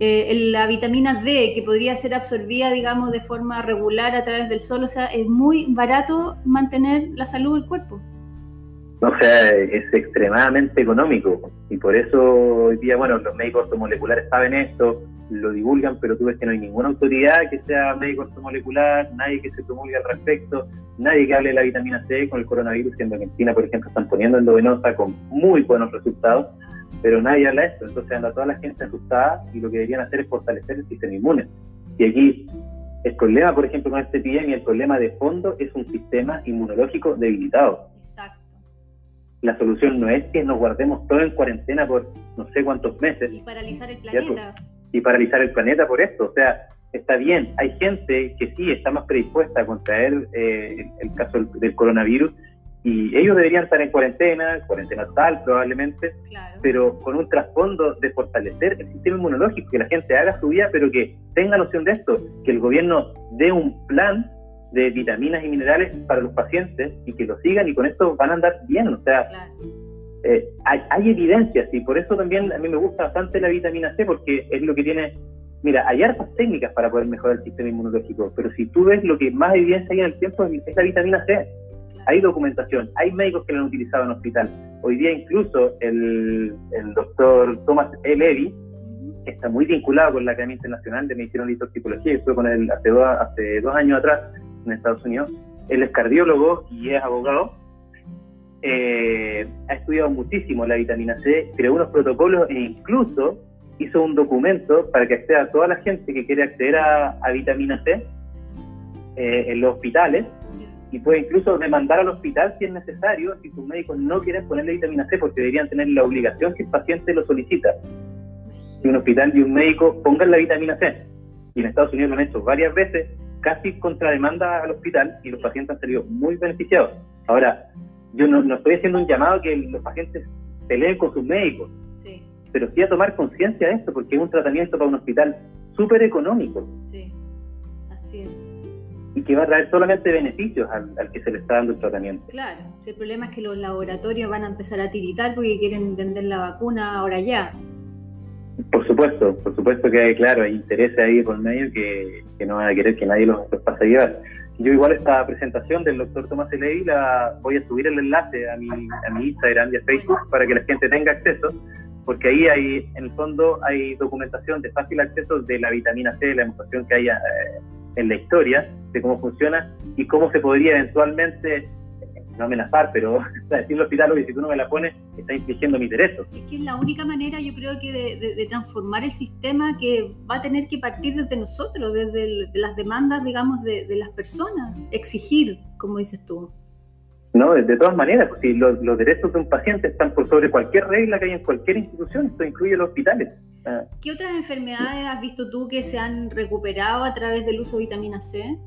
Eh, la vitamina D, que podría ser absorbida, digamos, de forma regular a través del sol, o sea, es muy barato mantener la salud del cuerpo. O sea, es extremadamente económico y por eso hoy día, bueno, los médicos moleculares saben esto, lo divulgan, pero tú ves que no hay ninguna autoridad que sea médico molecular, nadie que se promulgue al respecto, nadie que hable de la vitamina C con el coronavirus, que en Argentina, por ejemplo, están poniendo endovenosa con muy buenos resultados, pero nadie habla de esto. Entonces anda toda la gente asustada y lo que deberían hacer es fortalecer el sistema inmune. Y aquí el problema, por ejemplo, con este epidemia, el problema de fondo es un sistema inmunológico debilitado. Exacto. La solución no es que nos guardemos todo en cuarentena por no sé cuántos meses. Y paralizar el planeta y paralizar el planeta por esto. O sea, está bien, hay gente que sí está más predispuesta a contraer eh, el caso del, coronavirus y ellos deberían estar en cuarentena, cuarentena tal probablemente, pero con un trasfondo de fortalecer el sistema inmunológico, que la gente haga su vida, pero que tenga noción de esto, que el gobierno dé un plan de vitaminas y minerales para los pacientes y que lo sigan y con esto van a andar bien. O sea, eh, hay, hay, evidencias y por eso también a mí me gusta bastante la vitamina C porque es lo que tiene, mira, hay hartas técnicas para poder mejorar el sistema inmunológico, pero si tú ves lo que más evidencia hay en el tiempo es la vitamina C. Hay documentación, hay médicos que la han utilizado en hospital. Hoy día incluso el, doctor Thomas E. Levy, que está muy vinculado con la Academia Internacional de Medicina y Toxicología, estuvo con él hace, hace dos años atrás en Estados Unidos. Él es cardiólogo y es abogado eh, ha estudiado muchísimo la vitamina C, creó unos protocolos e incluso hizo un documento para que acceda a toda la gente que quiere acceder a, vitamina C eh, en los hospitales y puede incluso demandar al hospital si es necesario, si sus médicos no quieren ponerle vitamina C, porque deberían tener la obligación que el paciente lo solicita. Que un hospital y un médico pongan la vitamina C. Y en Estados Unidos lo han hecho varias veces, casi contra demanda al hospital, y los pacientes han salido muy beneficiados. Ahora, yo no, estoy haciendo un llamado que los pacientes peleen con sus médicos, pero sí a tomar conciencia de esto, porque es un tratamiento para un hospital súper económico. Sí, así es. Y que va a traer solamente beneficios al, que se le está dando el tratamiento. Claro, el problema es que los laboratorios van a empezar a tiritar porque quieren vender la vacuna ahora ya. Por supuesto, por supuesto que hay, claro, hay intereses ahí por medio que, no van a querer que nadie los, los pase a llevar. yo igual esta presentación del doctor Tomás Eley la voy a subir el enlace a mi, a mi Instagram y a Facebook para que la gente tenga acceso, porque ahí hay, en el fondo, hay documentación de fácil acceso de la vitamina C, la información que hay eh, en la historia, de cómo funciona y cómo se podría eventualmente no amenazar, pero decirle al hospital, oye, si tú no me la pones, está infringiendo mis derechos. Es que es la única manera, yo creo que de, transformar el sistema que va a tener que partir desde nosotros, desde las demandas, digamos, de, las personas, exigir, como dices tú. No, de, todas maneras, pues, si los, derechos de un paciente están por sobre cualquier regla que hay en cualquier institución, esto incluye los hospitales. Ah. ¿Qué otras enfermedades has visto tú que se han recuperado a través del uso de vitamina C?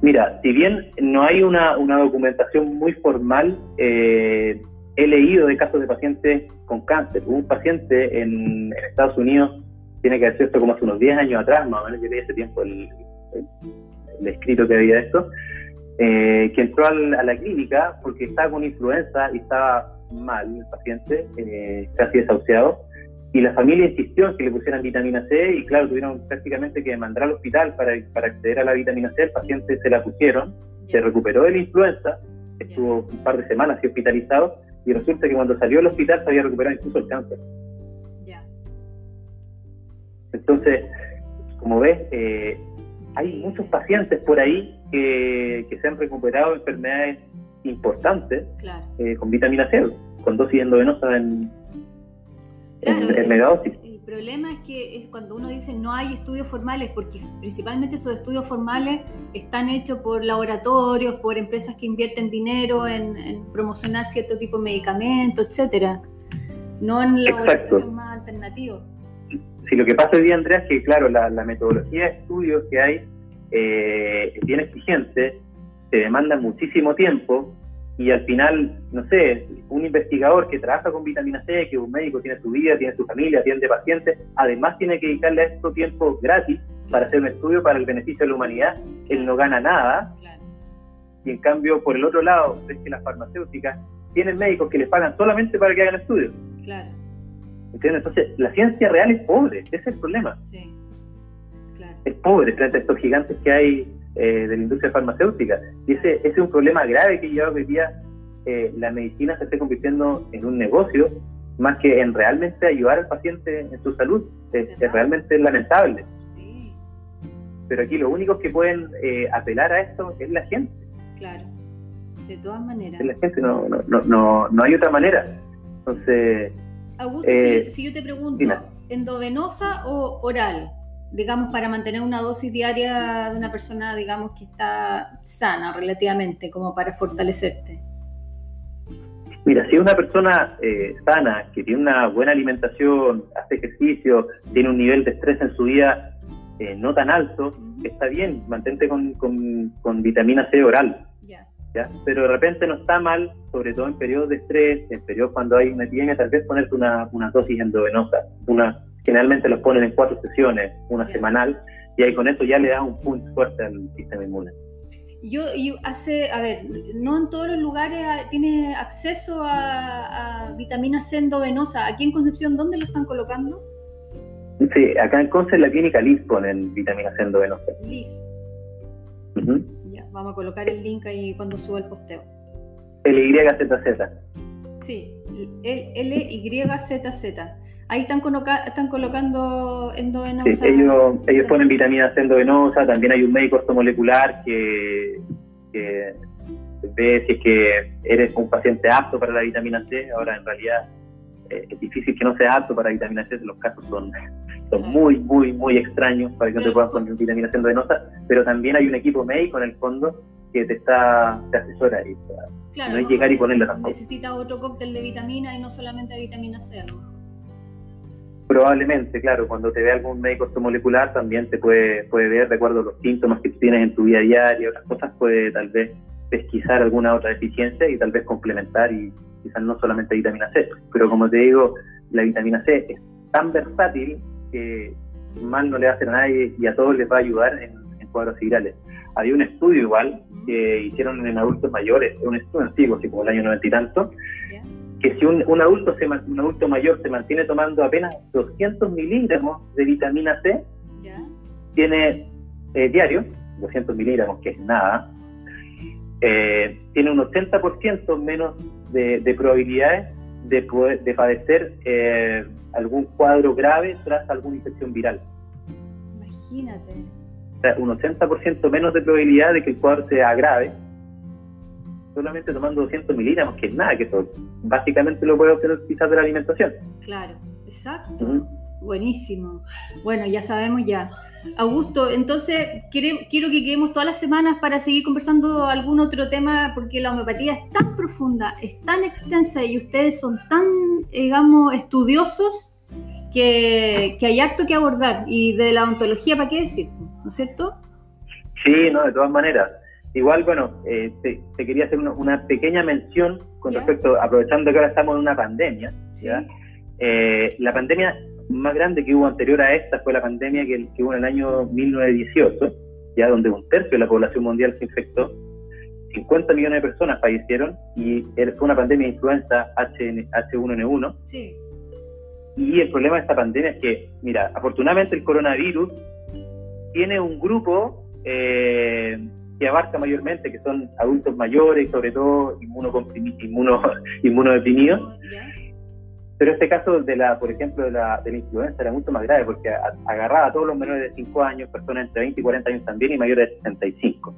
Mira, si bien no hay una, documentación muy formal, eh, he leído de casos de pacientes con cáncer. Hubo un paciente en, Estados Unidos, tiene que ser esto como hace unos 10 años atrás, más o menos, yo leí ese tiempo el, escrito que había de esto, eh, que entró a la clínica porque estaba con influenza y estaba mal el paciente, eh, casi desahuciado y la familia insistió en que le pusieran vitamina C y claro, tuvieron prácticamente que mandar al hospital para, para acceder a la vitamina C, el paciente se la pusieron, se recuperó de la influenza, estuvo un par de semanas hospitalizado y resulta que cuando salió del hospital se había recuperado incluso el cáncer. Entonces, como ves, eh, hay muchos pacientes por ahí que, se han recuperado enfermedades importantes eh, con vitamina C, con dosis endovenosa en, el, problema es que es cuando uno dice no hay estudios formales, porque principalmente esos estudios formales están hechos por laboratorios, por empresas que invierten dinero en, promocionar cierto tipo de medicamentos, etcétera, no en laboratorios más alternativos. Sí, lo que pasa hoy día, Andrea, es que, claro, la, metodología de estudios que hay eh, es bien exigente, se demanda muchísimo tiempo y al final, no sé, un investigador que trabaja con vitamina C, que un médico tiene su vida, tiene su familia, atiende pacientes, además tiene que dedicarle a esto tiempo gratis para hacer un estudio para el beneficio de la humanidad, él no gana nada. Y en cambio, por el otro lado, es que las farmacéuticas tienen médicos que les pagan solamente para que hagan estudios. Claro. Entonces, la ciencia real es pobre, ese es el problema. Sí. Claro. Es pobre frente a estos gigantes que hay eh, de la industria farmacéutica. Y ese, ese, es un problema grave que lleva hoy día eh, la medicina se esté convirtiendo en un negocio más que en realmente ayudar al paciente en su salud. Es, realmente lamentable. Pero aquí lo único que pueden eh, apelar a esto es la gente. Claro, de todas maneras. la gente, no, no, no, no, hay otra manera. Entonces... Augusto, si, si, yo te pregunto, ¿endovenosa o oral? Digamos, para mantener una dosis diaria de una persona, digamos, que está sana relativamente, como para fortalecerte? Mira, si una persona eh, sana, que tiene una buena alimentación, hace ejercicio, tiene un nivel de estrés en su vida eh, no tan alto, está bien, mantente con, con, vitamina C oral. ¿ya? Pero de repente no está mal, sobre todo en periodos de estrés, en periodos cuando hay una epidemia, tal vez ponerte una, una dosis endovenosa, una generalmente los ponen en cuatro sesiones, una semanal, y ahí con eso ya le da un punto fuerte al sistema inmune. Yo, yo hace, a ver, no en todos los lugares tiene acceso a, vitamina C endovenosa. Aquí en Concepción, ¿dónde lo están colocando? Sí, acá en Conce, la clínica LIS ponen vitamina C endovenosa. LIS. Ya, vamos a colocar el link ahí cuando suba el posteo. LYZZ. Sí, LYZZ. Ahí están, están colocando endovenosa. ellos, ellos ponen vitamina C endovenosa, también hay un médico ortomolecular que, que ve si es que eres un paciente apto para la vitamina C. Ahora, en realidad, eh, es difícil que no sea apto para la vitamina C, los casos son, son muy, muy, muy extraños para que no te puedan poner vitamina C endovenosa, pero también hay un equipo médico en el fondo que te está te asesora ahí. no es llegar y ponerla tampoco. Necesita otro cóctel de vitamina y no solamente de vitamina C Probablemente, claro, cuando te ve algún médico molecular también te puede, puede ver, de acuerdo a los síntomas que tienes en tu vida diaria, otras cosas, puede tal vez pesquisar alguna otra deficiencia y tal vez complementar y quizás no solamente vitamina C. Pero como te digo, la vitamina C es tan versátil que mal no le va a hacer a nadie y a todos les va a ayudar en, cuadros virales. Había un estudio igual que hicieron en adultos mayores, un estudio antiguo, así como el año noventa y tanto, que si un, adulto se, un adulto mayor se mantiene tomando apenas 200 miligramos de vitamina C, tiene eh, diario, 200 miligramos, que es nada, eh, tiene un 80% menos de, probabilidades de, de padecer eh, algún cuadro grave tras alguna infección viral. Imagínate. O sea, un 80% menos de probabilidad de que el cuadro sea grave solamente tomando 200 miligramos, que es nada, que eso básicamente lo puede obtener quizás de la alimentación. Claro, exacto. Buenísimo. Bueno, ya sabemos ya. Augusto, entonces quiero, quiero que quedemos todas las semanas para seguir conversando algún otro tema, porque la homeopatía es tan profunda, es tan extensa y ustedes son tan, digamos, estudiosos que, que hay harto que abordar. Y de la ontología, ¿para qué decir? ¿No es cierto? Sí, no, de todas maneras. Igual, bueno, eh, te, quería hacer una, pequeña mención con respecto, aprovechando que ahora estamos en una pandemia. Eh, la pandemia más grande que hubo anterior a esta fue la pandemia que, hubo en el año 1918, ya donde un tercio de la población mundial se infectó, 50 millones de personas fallecieron y fue una pandemia de influenza H1N1. Sí. Y el problema de esta pandemia es que, mira, afortunadamente el coronavirus tiene un grupo eh, que abarca mayormente, que son adultos mayores, sobre todo inmuno, inmunodeprimidos. Pero este caso de la, por ejemplo, de la, de la influenza era mucho más grave porque agarraba a todos los menores de 5 años, personas entre 20 y 40 años también y mayores de 65.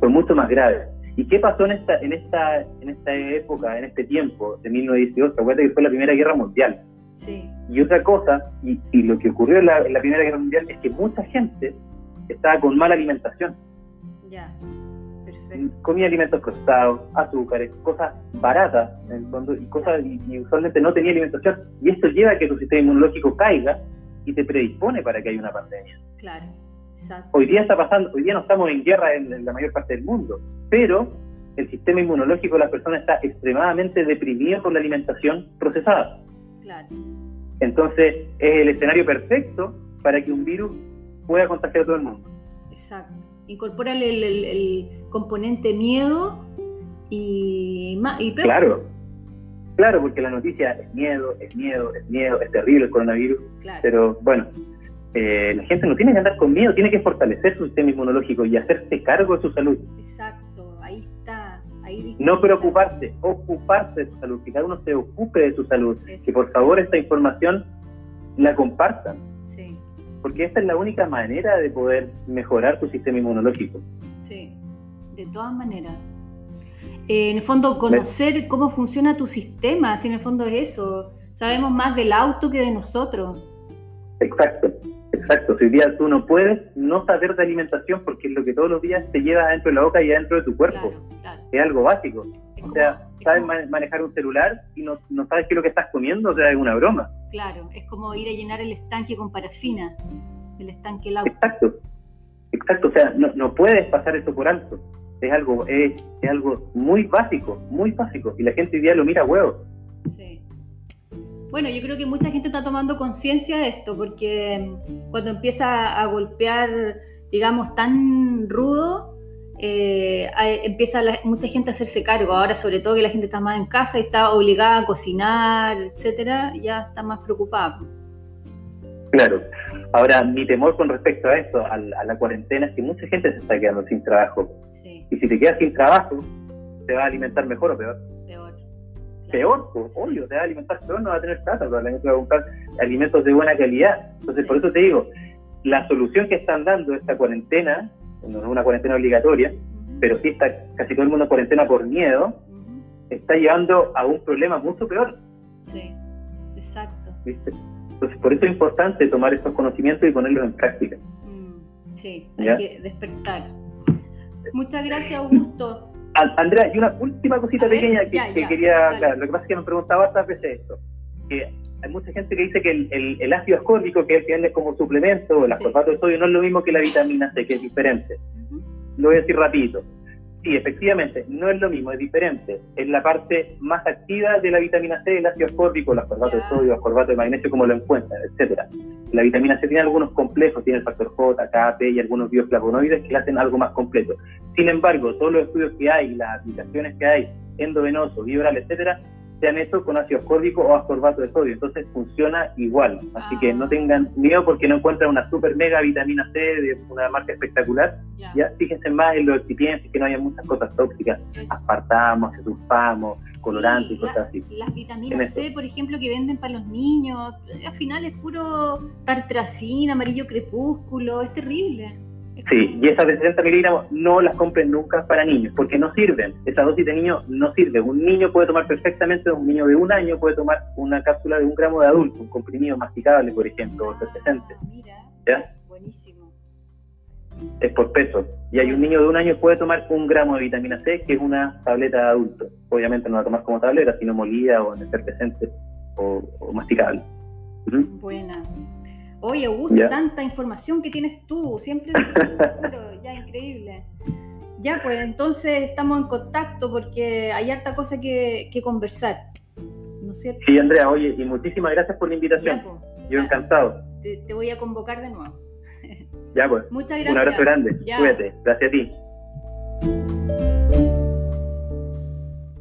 Fue mucho más grave. ¿Y qué pasó en esta, en esta, en esta época, en este tiempo de 1918? Acuérdate que fue la Primera Guerra Mundial. Sí. Y otra cosa, y, y lo que ocurrió en la, en la Primera Guerra Mundial es que mucha gente estaba con mala alimentación ya, perfecto. Comía alimentos procesados, azúcares, cosas baratas en el fondo, y cosas y, usualmente no tenía alimentación. Y esto lleva a que tu sistema inmunológico caiga y te predispone para que haya una pandemia. Claro, exacto. Hoy día está pasando, hoy día no estamos en guerra en, la mayor parte del mundo, pero el sistema inmunológico de las personas está extremadamente deprimido por la alimentación procesada. Claro. Entonces es el escenario perfecto para que un virus pueda contagiar a todo el mundo. Exacto incorpora el, componente miedo y, y Claro, claro, porque la noticia es miedo, es miedo, es miedo, es terrible el coronavirus, pero bueno, eh, la gente no tiene que andar con miedo, tiene que fortalecer su sistema inmunológico y hacerse cargo de su salud. Exacto, ahí está. Ahí no preocuparse, ocuparse de su salud, que cada uno se ocupe de su salud, que por favor esta información la compartan porque esta es la única manera de poder mejorar tu sistema inmunológico. Sí, de todas maneras. Eh, en el fondo, conocer cómo funciona tu sistema, si en el fondo es eso. Sabemos más del auto que de nosotros. Exacto, exacto. Si hoy día tú no puedes no saber de alimentación porque es lo que todos los días te lleva dentro de la boca y adentro de tu cuerpo. Es algo básico. o sea, sabes manejar un celular y no, no sabes qué es lo que estás comiendo, o sea, es una broma. Claro, es como ir a llenar el estanque con parafina, el estanque el agua. Exacto, exacto, o sea, no, no puedes pasar eso por alto. Es algo, es, es, algo muy básico, muy básico, y la gente hoy día lo mira a huevo. Sí. Bueno, yo creo que mucha gente está tomando conciencia de esto, porque cuando empieza a golpear, digamos, tan rudo, eh, empieza mucha gente a hacerse cargo. Ahora, sobre todo que la gente está más en casa y está obligada a cocinar, etcétera, ya está más preocupada. Claro. Ahora, mi temor con respecto a esto, a, la cuarentena, es que mucha gente se está quedando sin trabajo. Y si te quedas sin trabajo, ¿te va a alimentar mejor o peor? Peor. Peor, pues, obvio, te va a alimentar peor, no va a tener plata, probablemente va a comprar alimentos de buena calidad. Entonces, por eso te digo, la solución que están dando esta cuarentena no es una cuarentena obligatoria, pero sí está casi todo el mundo en cuarentena por miedo, está llevando a un problema mucho peor. Sí, exacto. Entonces, por eso es importante tomar estos conocimientos y ponerlos en práctica. Mm, sí, hay que despertar. Muchas gracias, Augusto. Andrea, y una última cosita pequeña que, quería, lo que pasa es que me preguntaba otras veces esto, que hay mucha gente que dice que el, ácido ascórbico, que es como suplemento, el ascorbato de sodio, no es lo mismo que la vitamina C, que es diferente. Lo voy a decir rapidito. Sí, efectivamente, no es lo mismo, es diferente. Es la parte más activa de la vitamina C, el ácido ascórbico, el ascorbato de sodio, el ascorbato de magnesio, como lo encuentran, etcétera. La vitamina C tiene algunos complejos, tiene el factor J, K, P y algunos bioflavonoides que la hacen algo más completo. Sin embargo, todos los estudios que hay, las aplicaciones que hay, endovenoso, vibral, etcétera, se han hecho con ácido ascórbico o ascorbato de sodio, entonces funciona igual. Así que no tengan miedo porque no encuentran una super mega vitamina C de una marca espectacular. Ya, fíjense más en los excipientes, que no haya muchas cosas tóxicas, aspartamos, sulfamos, colorantes y cosas así. Las vitaminas C, por ejemplo, que venden para los niños, al final es puro tartracina, amarillo crepúsculo, es terrible. Sí, y esas de 60 miligramos no las compren nunca para niños, porque no sirven. Esa dosis de niño no sirve. Un niño puede tomar perfectamente, un niño de un año puede tomar una cápsula de un gramo de adulto, un comprimido masticable, por ejemplo, o ah, Mira, ¿Ya? buenísimo. Es por peso. Y hay un niño de un año puede tomar un gramo de vitamina C, que es una tableta de adulto. Obviamente no la tomas como tableta, sino molida o en efervescente o, o masticable. Buena. Oye, Augusto, tanta información que tienes tú, siempre ya increíble. Ya, pues entonces estamos en contacto porque hay harta cosa que, conversar. ¿No es cierto? Sí, Andrea, oye, y muchísimas gracias por la invitación. Pues, Yo encantado. Te, voy a convocar de nuevo. Ya, pues. Muchas gracias. Un abrazo grande. Cuídate. Gracias a ti.